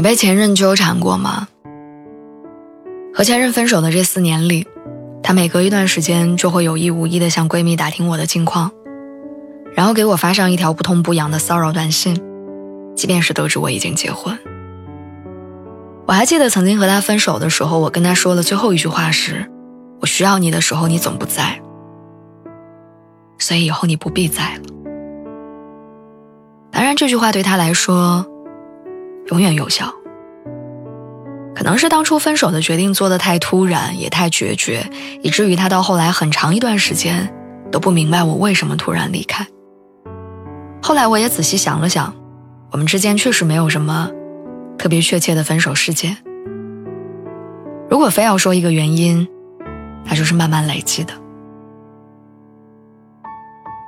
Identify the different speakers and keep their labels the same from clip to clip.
Speaker 1: 你被前任纠缠过吗？和前任分手的这四年里，他每隔一段时间就会有意无意的向闺蜜打听我的近况，然后给我发上一条不痛不痒的骚扰短信，即便是得知我已经结婚。我还记得曾经和他分手的时候，我跟他说的最后一句话是：“我需要你的时候你总不在，所以以后你不必在了。”当然，这句话对他来说。永远有效。可能是当初分手的决定做得太突然，也太决绝，以至于他到后来很长一段时间都不明白我为什么突然离开。后来我也仔细想了想，我们之间确实没有什么特别确切的分手事件。如果非要说一个原因，那就是慢慢累积的。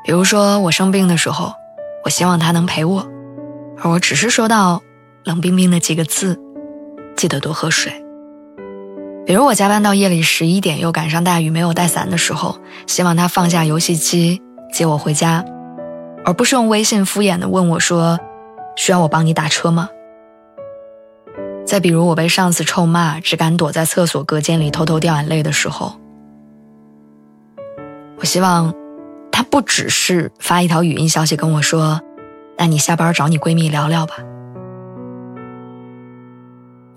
Speaker 1: 比如说我生病的时候，我希望他能陪我，而我只是收到。冷冰冰的几个字，记得多喝水。比如我加班到夜里十一点，又赶上大雨，没有带伞的时候，希望他放下游戏机接我回家，而不是用微信敷衍的问我说：“需要我帮你打车吗？”再比如我被上司臭骂，只敢躲在厕所隔间里偷偷掉眼泪的时候，我希望他不只是发一条语音消息跟我说：“那你下班找你闺蜜聊聊吧。”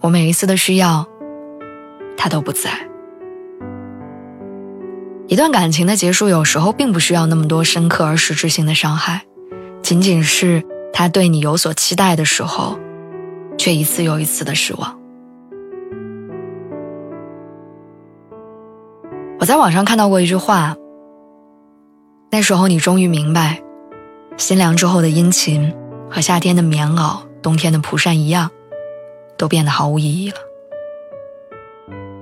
Speaker 1: 我每一次的需要，他都不在。一段感情的结束，有时候并不需要那么多深刻而实质性的伤害，仅仅是他对你有所期待的时候，却一次又一次的失望。我在网上看到过一句话：那时候你终于明白，心凉之后的殷勤，和夏天的棉袄、冬天的蒲扇一样。都变得毫无意义了。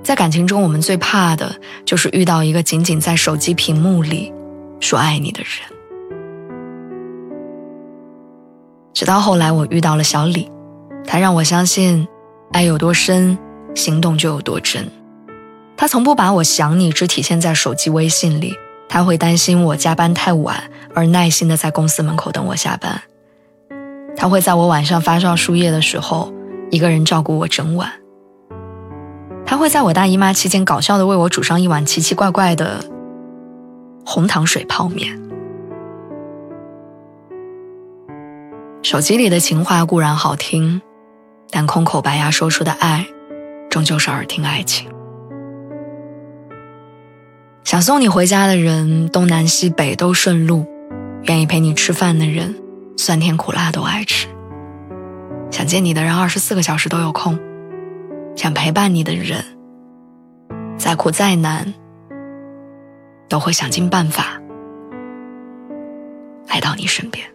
Speaker 1: 在感情中，我们最怕的就是遇到一个仅仅在手机屏幕里说爱你的人。直到后来，我遇到了小李，他让我相信，爱有多深，行动就有多真。他从不把我想你只体现在手机微信里，他会担心我加班太晚，而耐心的在公司门口等我下班。他会在我晚上发烧输液的时候。一个人照顾我整晚，他会在我大姨妈期间搞笑的为我煮上一碗奇奇怪怪的红糖水泡面。手机里的情话固然好听，但空口白牙说出的爱，终究是耳听爱情。想送你回家的人，东南西北都顺路；愿意陪你吃饭的人，酸甜苦辣都爱吃。想见你的人，二十四个小时都有空；想陪伴你的人，再苦再难，都会想尽办法来到你身边。